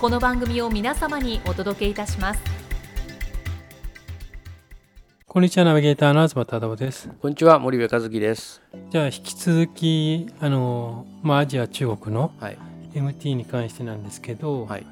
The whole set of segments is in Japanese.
この番組を皆様にお届けいたしますこんにちは、ナビゲーターの東忠夫です。こんにちは、森部和樹です。じゃあ、引き続き、あの、まあ、アジア、中国のはい。MT に関してなんですけど、はい。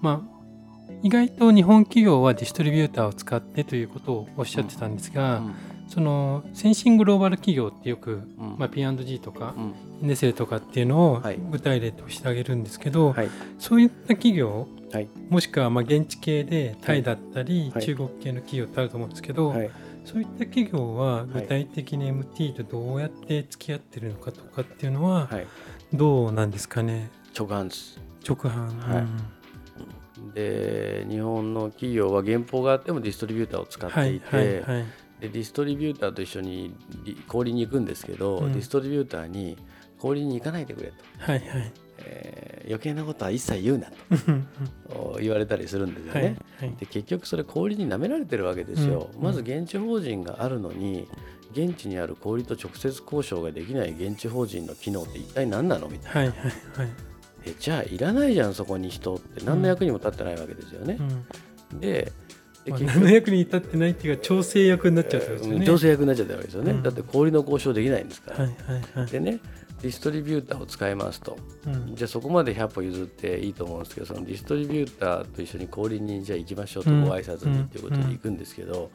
まあ、意外と日本企業はディストリビューターを使ってということをおっしゃってたんですが、うんその先進グローバル企業ってよく、うん。まあ、P&G とかうん。ネセレとかっていうのをはい。具体例としてあげるんですけど、はい。そういった企業はい。もしくはまあ現地系でタイだったり、はい。中国系の企業ってあると思うんですけど、はい。そういった企業は具体的に MT とどうやって付き合ってるのかとかっていうのははい。どうなんですかね？直販です。直販、はい。うん。で、日本の企業は原稿があってもディストリビューターを使っはいてい。て、はい。はいでディストリビューターと一緒にり小売りに行くんですけど、うん。ディストリビューターに小売りに行かないでくれと、はいはい。えー余計なことは一切言うなうん。と言われたりするんですよはいね。はい。で結局それ小売りに舐められてるわけですよ、うん。まず現地法人があるのに現地にある小売りと直接交渉ができない現地法人の機能って一体何なのみたいな。はいはいはい。えじゃあいらないじゃんそこに人って。何の役にも立ってないわけですよね。う、ん。で何の役に立ってないっていうか調整役になっちゃうってことですよね。うん調整役になっちゃったわけですよね、うん。だって小売りの交渉できないんですから、はいはいはい。でねディストリビューターを使いますと。うん。じゃあそこまで100歩譲っていいと思うんですけどそのディストリビューターと一緒に小売りにじゃあ行きましょうとうんご挨拶にっていうことで行くんですけど、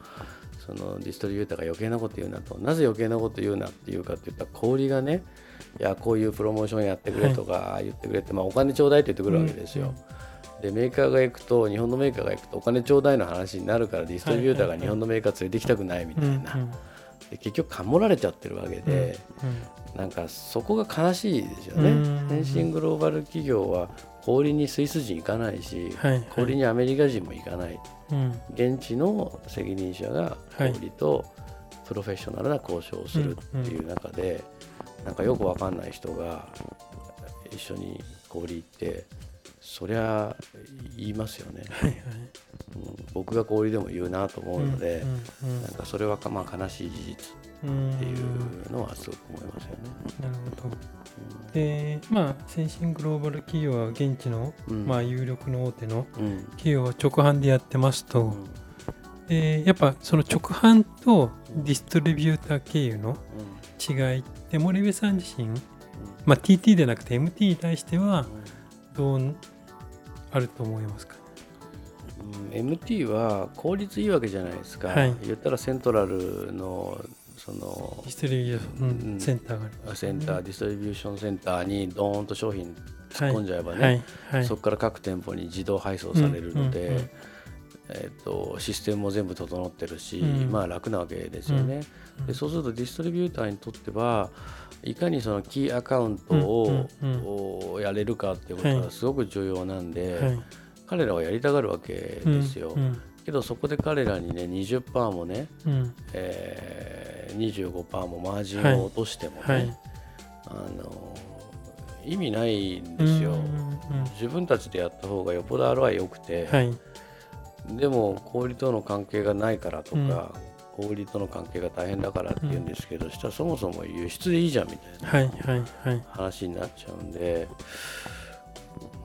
そのディストリビューターが余計なこと言うなとなぜ余計なこと言うなっていうかって言ったら小売りがねいやこういうプロモーションやってくれとか言ってくれって、まあ、お金ちょうだいって言ってくるわけですよ。でメーカーが行くと日本のメーカーが行くとお金ちょうだいの話になるからディストリビューターが日本のメーカー連れてきたくないみたいな、うんで結局かもられちゃってるわけで、なんかそこが悲しいですよね。うん。先進グローバル企業は小売りにスイス人行かないし、はいはい。小売りにアメリカ人も行かない。うん。現地の責任者が小売りとプロフェッショナルな交渉をするっていう中で、なんかよくわかんない人が一緒に小売り行ってそりゃ言いますよね、はいはい。うん。僕が小売りでも言うなと思うので、うんうんなんかそれはかまあ悲しい事実うんっていうのはすごく思いますよね。なるほど。でまあ先進グローバル企業は現地の、うん。まあ、有力の大手のうん。企業は直販でやってますと、うん。でやっぱその直販とディストリビューター経由の違いって森部さん自身、まあ、TT でなくて MT に対してはどうあると思いますか？うん MT は効率いいわけじゃないですか、はい。言ったらセントラルのそのディストリビューションうんセンターがありますセンター、ディストリビューションセンターにドーンと商品突っ込んじゃえばね、はい。はい。そこから各店舗に自動配送されるので、うんうんうんえー、とシステムも全部整ってるし、うん。まあ楽なわけですよね、うん。でそうするとディストリビューターにとってはいかにそのキーアカウントを、やれるかっていうことはがすごく重要なんで、はい。彼らはやりたがるわけですよ、うんけどそこで彼らにね20%もね、うん。えー、25%もマージンを落としてもね、はい。あの意味ないんですよ、自分たちでやった方がよっぽど ROI 良くて、はい。でも小売りとの関係がないからとか、小売りとの関係が大変だからって言うんですけど、したらそもそも輸出でいいじゃんみたいな話になっちゃうんで、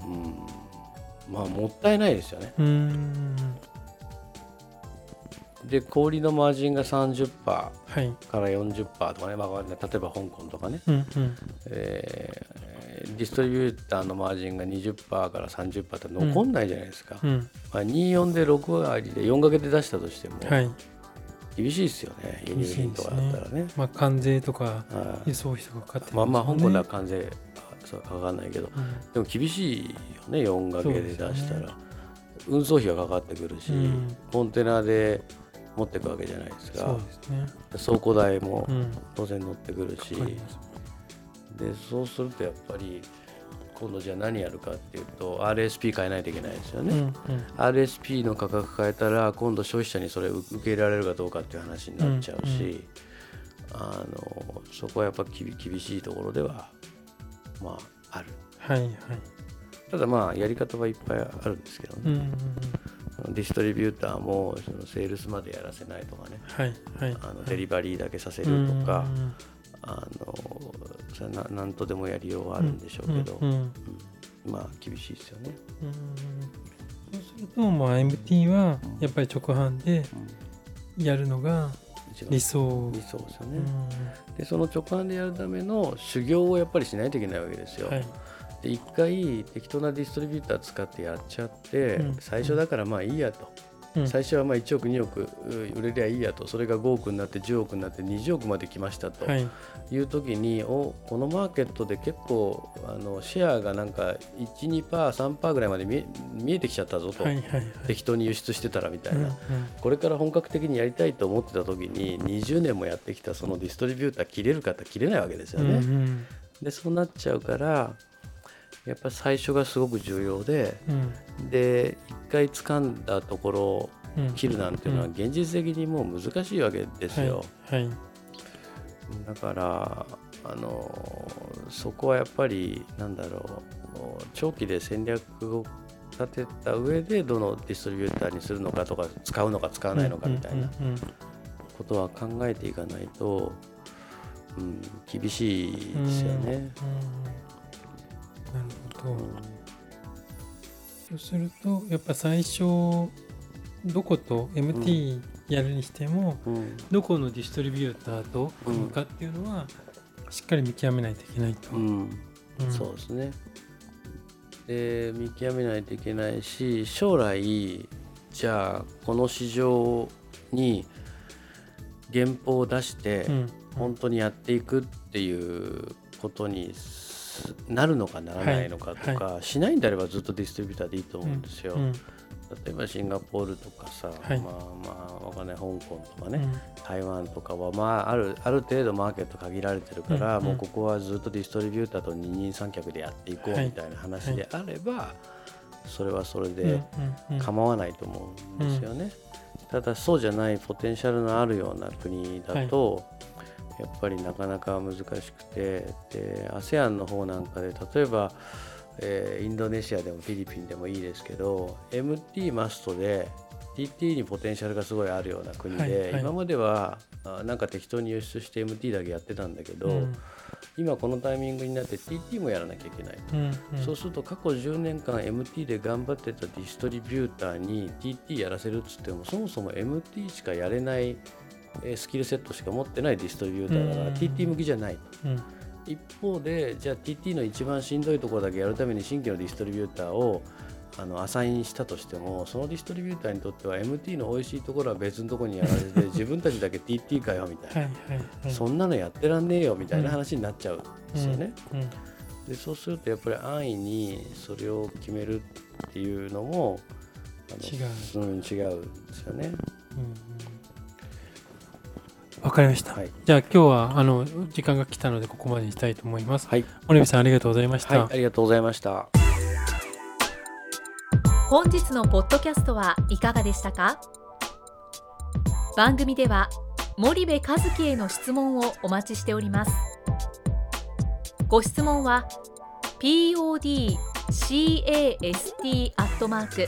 うん、まあもったいないですよね。で小売りのマージンが30%かはい。ら40%とかね、まあ、例えば香港とかね、うんうん。えーディストリビューターのマージンが20%から30%って残んないじゃないですか、うんまあ、24で6割で4かけで出したとしてもはい厳しいですよね、輸入品とかだったらね。まあ関税とかはい。輸送費とかかかってまあまあ香港ではね関税そうかかんないけどうん。でも厳しいよね4掛けで出したら、運送費がかかってくるし、うん。コンテナで持っていくわけじゃないですか。倉庫代もうん。当然乗ってくるし、かかります。でそうするとやっぱり今度じゃあ何やるかっていうと RSP 変えないといけないですよね、うんうん。RSP の価格変えたら今度消費者にそれを受け入れられるかどうかっていう話になっちゃうし、あのそこはやっぱ厳厳しいところではまあある。はいはい。ただまあやり方はいっぱいあるんですけどね、うんうんうん。ディストリビューターもそのセールスまでやらせないとかね。はいはい。あのデリバリーだけさせるとか、あのそれな何とでもやりようはあるんでしょうけど、うんまあ厳しいですよね。うん。そうするともう MT はやっぱり直販でうんやるのが理想。理想ですよね、うん。でその直販でやるための修行をやっぱりしないといけないわけですよ。はい。で一回適当なディストリビューター使ってやっちゃって、うん。最初だからまあいいやと、うん。最初はまあ1億2億う売れりゃいいやと。それが5億になって10億になって20億まで来ましたと。はい。いう時に、おこのマーケットで結構あのシェアがなんか 12%3% ぐらいまで見え見えてきちゃったぞと、はいはいはい。適当に輸出してたらみたいな、うんうん。これから本格的にやりたいと思ってた時に20年もやってきたそのディストリビューター切れる方切れないわけですよね。うんうん。でそうなっちゃうからやっぱり最初がすごく重要でうん。で一回掴んだところをうん。切るなんていうのはうん。現実的にもう難しいわけですよ、はいはい。だからあのそこはやっぱりなんだろう長期で戦略を立てた上でどのディストリビューターにするのかとか使うのか使わないのかみたいなことは考えていかないと、うん、厳しいですよね。うんうんなるほど、そうするとやっぱ最初どこと MT やるにしても、うん。どこのディストリビューターと組むかっていうのはしっかり見極めないといけないと、うん。うん。そうですね。で見極めないといけないし将来じゃあこの市場に原稿を出してうん。本当にやっていくっていうことにすなるのかならないのかとか、しないんであればずっとディストリビューターでいいと思うんですよ。うん例えばシンガポールとかさ、はい。まあまあわかんない香港とかね、うん台湾とかは、まあ、あるある程度マーケット限られてるから、うんもうここはずっとディストリビューターと二人三脚でやっていこうはいみたいな話であれば、それはそれうんでうん。構わないと思うんですよね。ただそうじゃないポテンシャルのあるような国だと、やっぱりなかなか難しくてで ASEAN の方なんかで例えば、えーインドネシアでもフィリピンでもいいですけど MT マストで TT にポテンシャルがすごいあるような国で、はいはい。今まではあなんか適当に輸出して MT だけやってたんだけど、うん。今このタイミングになって TT もやらなきゃいけない。うんうん。そうすると過去10年間 MT で頑張ってたディストリビューターに TT やらせるっつってもそもそも MT しかやれないえースキルセットしか持ってないディストリビューターだからうん。TT 向きじゃない。うん。一方でじゃあ TT の一番しんどいところだけやるために新規のディストリビューターをあのアサインしたとしてもそのディストリビューターにとっては MT の美味しいところは別のところにやられて 自分たちだけ TT かよみたいな、はいそんなのやってらんねえよみたいな話になっちゃうんですよね。うんうんでそうするとやっぱり安易にそれを決めるっていうのも違う。ん、違うんですよね。うんうんわかりました、はい、じゃあ今日はあの時間が来たのでここまでにしたいと思います。はい。森部さんありがとうございました、はい、ありがとうございました。本日のポッドキャストはいかがでしたか？番組では森部和樹への質問をお待ちしております。ご質問は podcast アットマーク